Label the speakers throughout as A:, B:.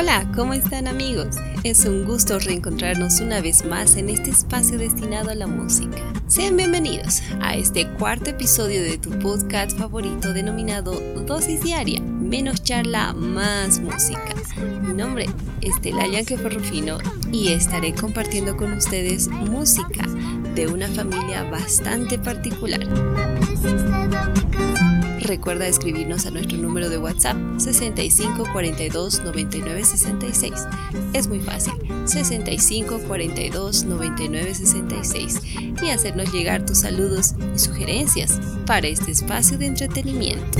A: Hola, ¿cómo están amigos? Es un gusto reencontrarnos una vez más en este espacio destinado a la música. Sean bienvenidos a este cuarto episodio de tu podcast favorito denominado Dosis Diaria, menos charla, más música. Mi nombre es Telaya Ferrufino y estaré compartiendo con ustedes música de una familia bastante particular. Recuerda escribirnos a nuestro número de WhatsApp 65 42 99 66. Es muy fácil, 65 42 99 66 y hacernos llegar tus saludos y sugerencias para este espacio de entretenimiento.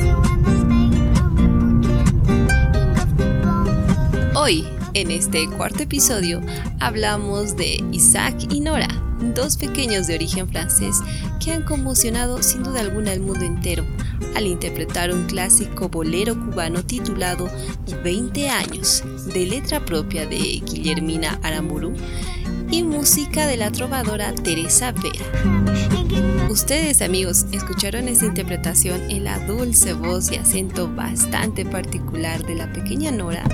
A: Hoy, en este cuarto episodio, hablamos de Isaac y Nora, dos pequeños de origen francés que han conmocionado sin duda alguna el mundo entero al interpretar un clásico bolero cubano titulado 20 años, de letra propia de Guillermina Aramburu y música de la trovadora Teresa Vera. Ustedes amigos escucharon esta interpretación en la dulce voz y acento bastante particular de la pequeña Nora.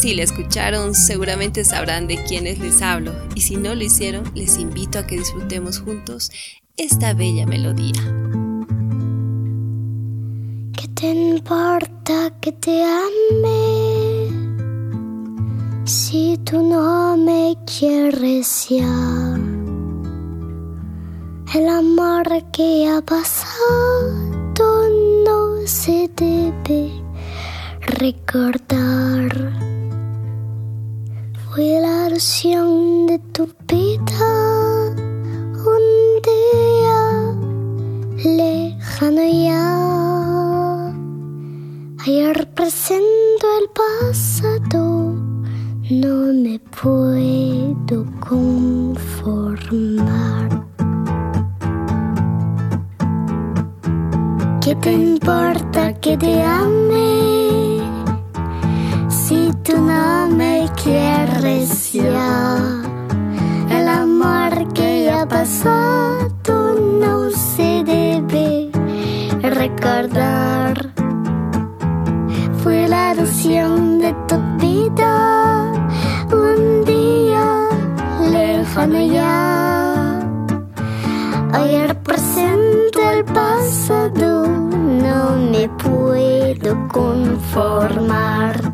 A: Si la escucharon seguramente sabrán de quiénes les hablo y si no lo hicieron les invito a que disfrutemos juntos esta bella melodía
B: te importa que te ame si tú no me quieres ya? El amor que ha pasado no se debe recordar. Ilusión de tu vida un día lejano ya. Ayer presento el pasado, no me puedo conformar. ¿Qué te importa que te ame? Pasado no se debe recordar fue la ilusión de tu vida un día lejano ya. Ayer presente el pasado no me puedo conformar.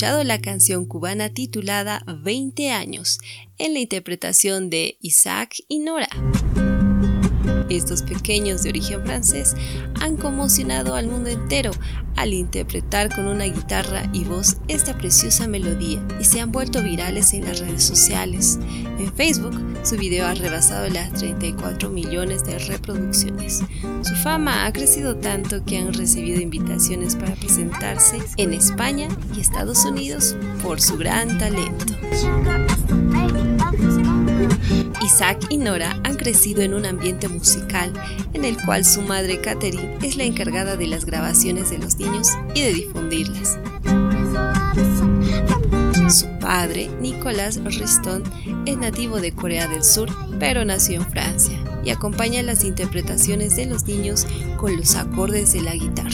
A: la canción cubana titulada 20 años en la interpretación de Isaac y Nora. Estos pequeños de origen francés han conmocionado al mundo entero al interpretar con una guitarra y voz esta preciosa melodía y se han vuelto virales en las redes sociales. En Facebook, su video ha rebasado las 34 millones de reproducciones. Su fama ha crecido tanto que han recibido invitaciones para presentarse en España y Estados Unidos por su gran talento. Isaac y Nora han crecido en un ambiente musical en el cual su madre Catherine es la encargada de las grabaciones de los niños y de difundirlas. Su padre, Nicolas Riston, es nativo de Corea del Sur, pero nació en Francia y acompaña las interpretaciones de los niños con los acordes de la guitarra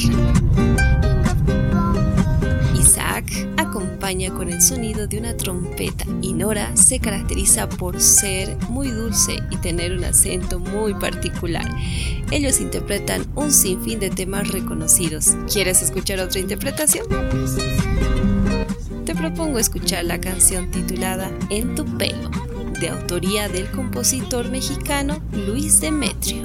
A: acompaña con el sonido de una trompeta y Nora se caracteriza por ser muy dulce y tener un acento muy particular. Ellos interpretan un sinfín de temas reconocidos. ¿Quieres escuchar otra interpretación? Te propongo escuchar la canción titulada En tu pelo, de autoría del compositor mexicano Luis Demetrio.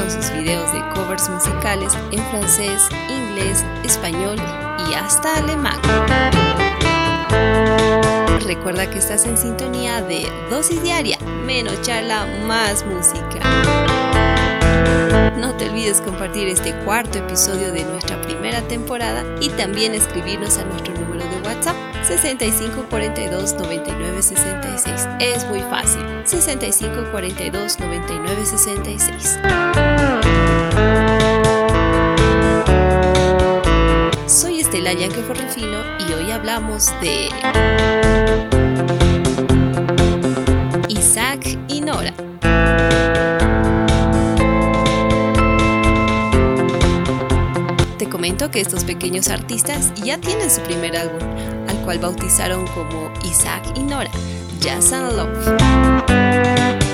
A: con sus videos de covers musicales en francés, inglés, español y hasta alemán. Recuerda que estás en sintonía de dosis diaria, menos charla, más música. No te olvides compartir este cuarto episodio de nuestra primera temporada y también escribirnos a nuestro número de WhatsApp 65 42 99 66. Es muy fácil. 65 42 99 66. Soy Estela Forrefino y hoy hablamos de Isaac y Nora. Te comento que estos pequeños artistas ya tienen su primer álbum, al cual bautizaron como Isaac y Nora, Jazz and Love.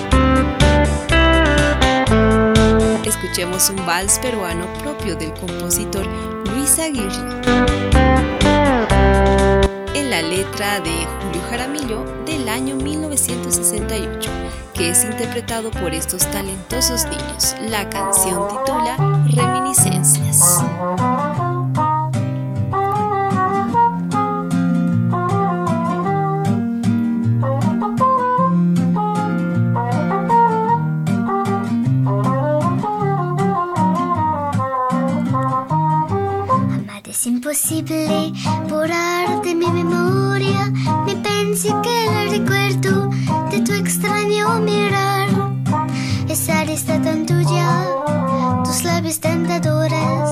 A: Escuchemos un vals peruano propio del compositor Luis Aguirre. En la letra de Julio Jaramillo del año 1968, que es interpretado por estos talentosos niños. La canción titula Reminiscencias.
B: Imposible borrar de mi memoria. Me pensé que el recuerdo de tu extraño mirar. Esa está tan tuya, tus labios tentadores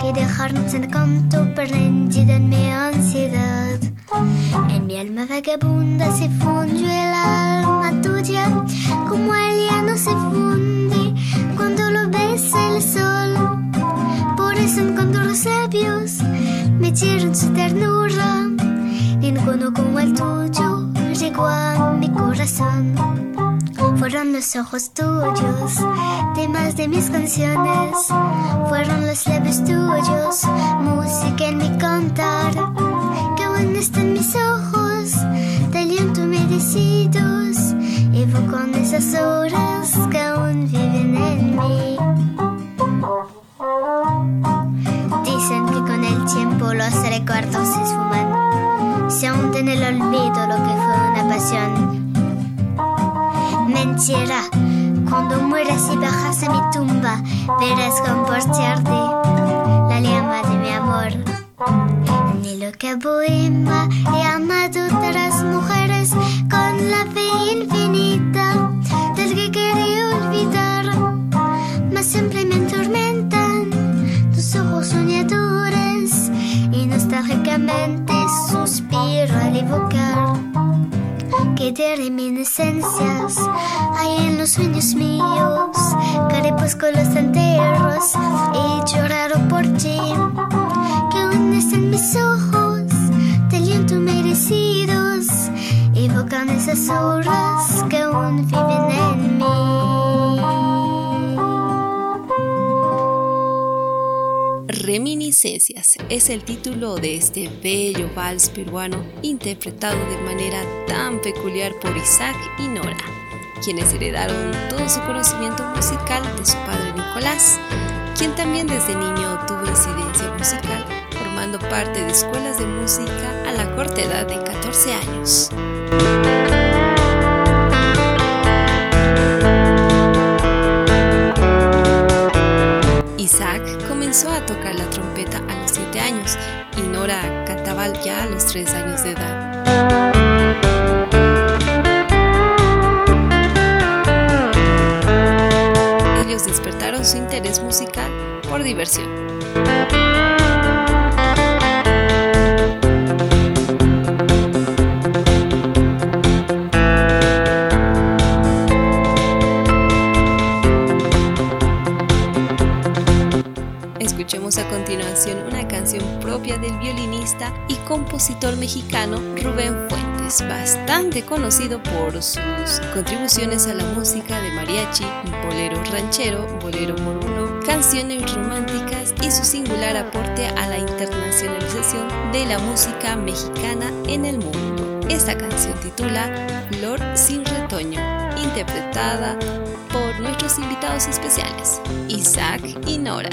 B: que dejaron sin canto prendida en mi ansiedad. En mi alma vagabunda se fundió el alma tuya, como el no se funde el tuyo llegó a mi corazón. Fueron los ojos tuyos, temas de mis canciones. Fueron los labios tuyos, música en mi cantar. Que aún están mis ojos, de aliento merecidos. Evocan esas horas que aún viven en mí. Dicen que con el tiempo los recuerdos se esfuman, el olvido lo que fue una pasión. Mentira, cuando mueras y bajas a mi tumba, verás comportarte la llama de mi amor. Ni lo que poema he amado otras evocar que de reminiscencias hay en los sueños míos, crepúsculos enteros y lloraron por ti, que aún están mis ojos, de aliento merecidos, evocan esas horas que aún viven en mí.
A: Reminiscencias es el título de este bello vals peruano interpretado de manera tan peculiar por Isaac y Nora, quienes heredaron todo su conocimiento musical de su padre Nicolás, quien también desde niño tuvo incidencia musical, formando parte de escuelas de música a la corta edad de 14 años. Isaac comenzó a tocar Ya a los 3 años de edad. Ellos despertaron su interés musical por diversión. Y compositor mexicano Rubén Fuentes, bastante conocido por sus contribuciones a la música de mariachi, bolero ranchero, bolero moruno, canciones románticas y su singular aporte a la internacionalización de la música mexicana en el mundo. Esta canción titula Flor sin retoño, interpretada por nuestros invitados especiales, Isaac y Nora.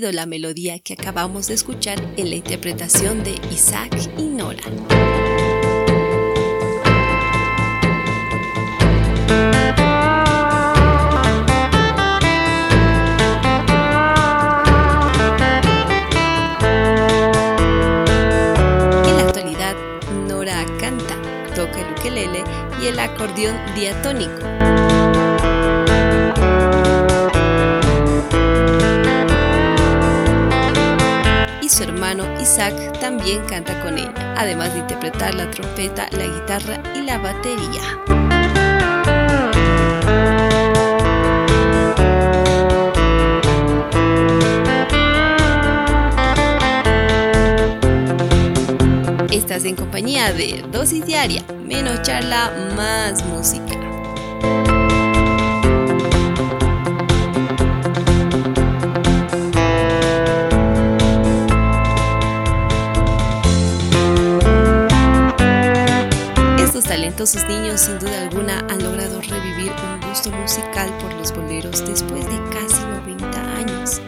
A: La melodía que acabamos de escuchar en la interpretación de Isaac y Nora. En la actualidad, Nora canta, toca el ukelele y el acordeón diatónico. Isaac también canta con ella, además de interpretar la trompeta, la guitarra y la batería. Estás en compañía de Dosis Diaria, menos charla, más música. Sus niños sin duda alguna han logrado revivir un gusto musical por los boleros después de casi 90 años.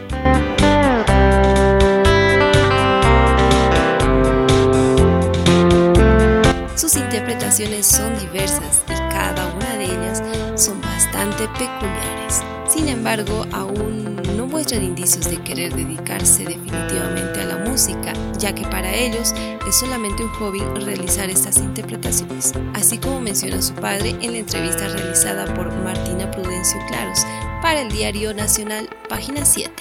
A: Sus interpretaciones son diversas y cada una de ellas son bastante peculiares. Sin embargo, aún no muestran indicios de querer dedicarse definitivamente a la música, ya que para ellos es solamente un hobby realizar estas interpretaciones, así como menciona su padre en la entrevista realizada por Martina Prudencio Claros para el Diario Nacional, página 7.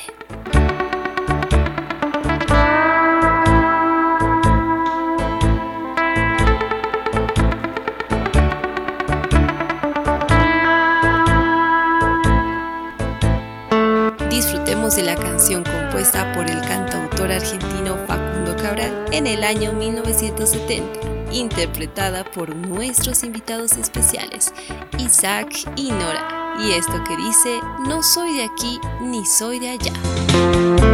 A: Disfrutemos de la canción compuesta por el cantautor argentino en el año 1970, interpretada por nuestros invitados especiales, Isaac y Nora. Y esto que dice, no soy de aquí ni soy de allá.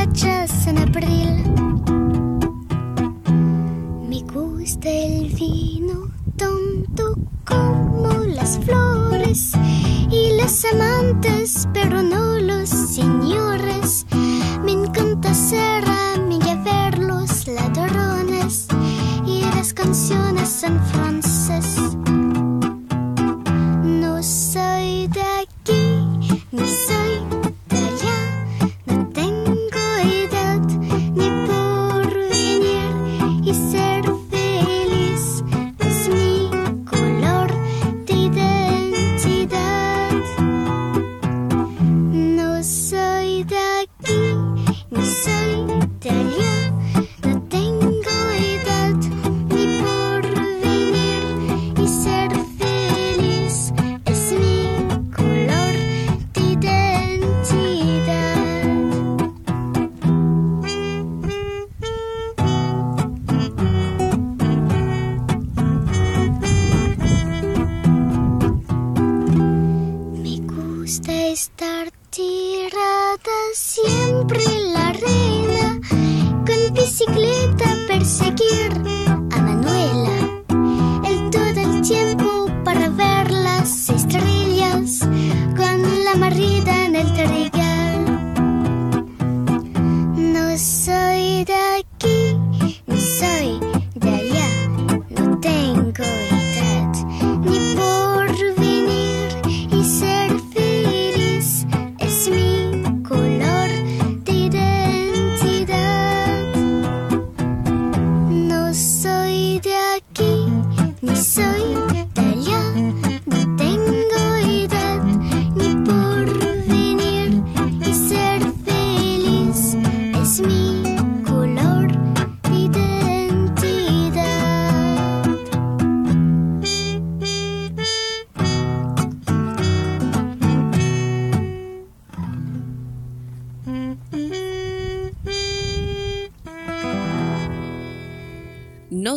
B: En abril. Me gusta el vino tonto como las flores y las amantes, pero no los señores.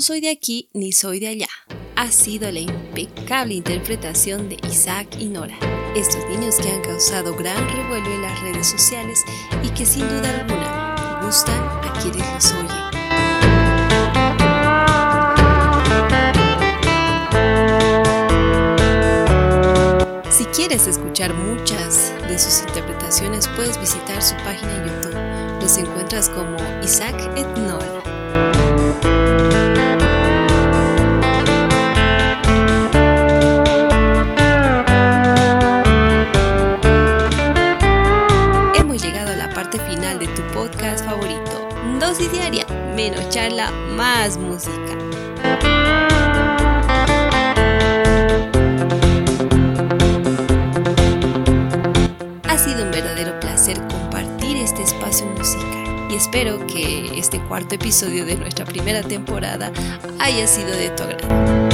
B: No soy de aquí ni soy de allá.
A: Ha sido la impecable interpretación de Isaac y Nora, estos niños que han causado gran revuelo en las redes sociales y que sin duda alguna gustan a quienes los oyen. Si quieres escuchar muchas de sus interpretaciones, puedes visitar su página en YouTube. Los encuentras como Isaac et menos charla, más música. Ha sido un verdadero placer compartir este espacio musical y espero que este cuarto episodio de nuestra primera temporada haya sido de tu agrado.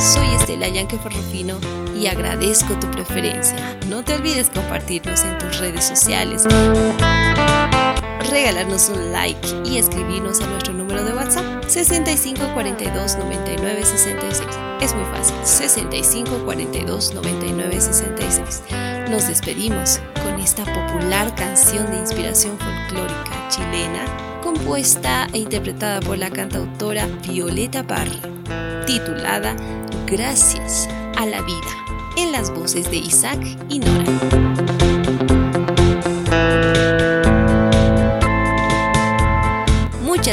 A: Soy Estela Yanque Ferrufino y agradezco tu preferencia. No te olvides compartirnos en tus redes sociales, regalarnos un like y escribirnos a nuestro número de WhatsApp 65 42 99 66. Es muy fácil, 65 42 99 66. Nos despedimos con esta popular canción de inspiración folclórica chilena, compuesta e interpretada por la cantautora Violeta Parra, titulada Gracias a la vida, en las voces de Isaac y Nora.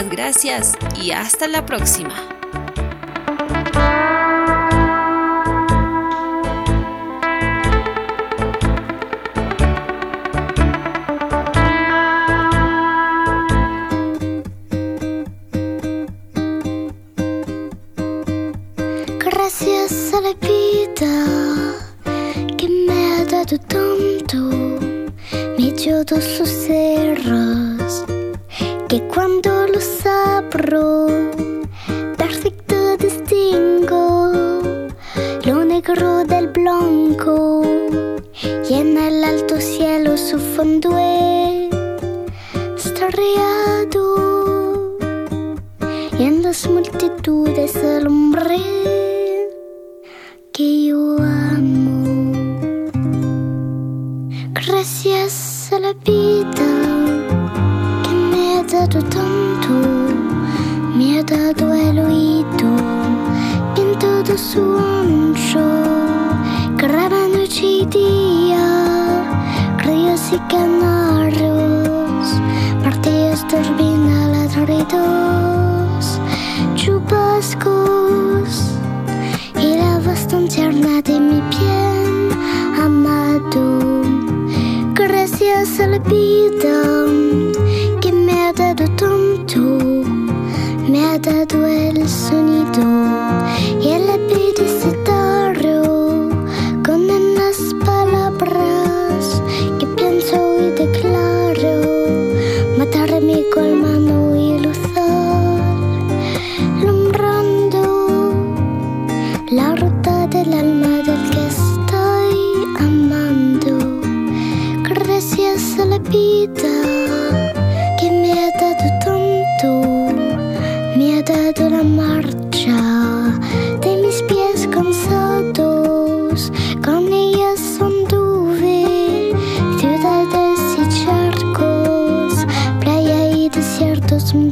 A: Gracias y hasta la próxima.
B: Gracias a la vida que me ha dado tanto, me dio dos luceros que cuando los abro
C: corazón charla de mi bien amado. Gracias al bien.
B: to są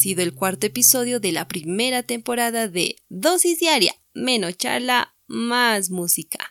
B: sido el cuarto episodio de la primera temporada de Dosis Diaria, menos charla, más música.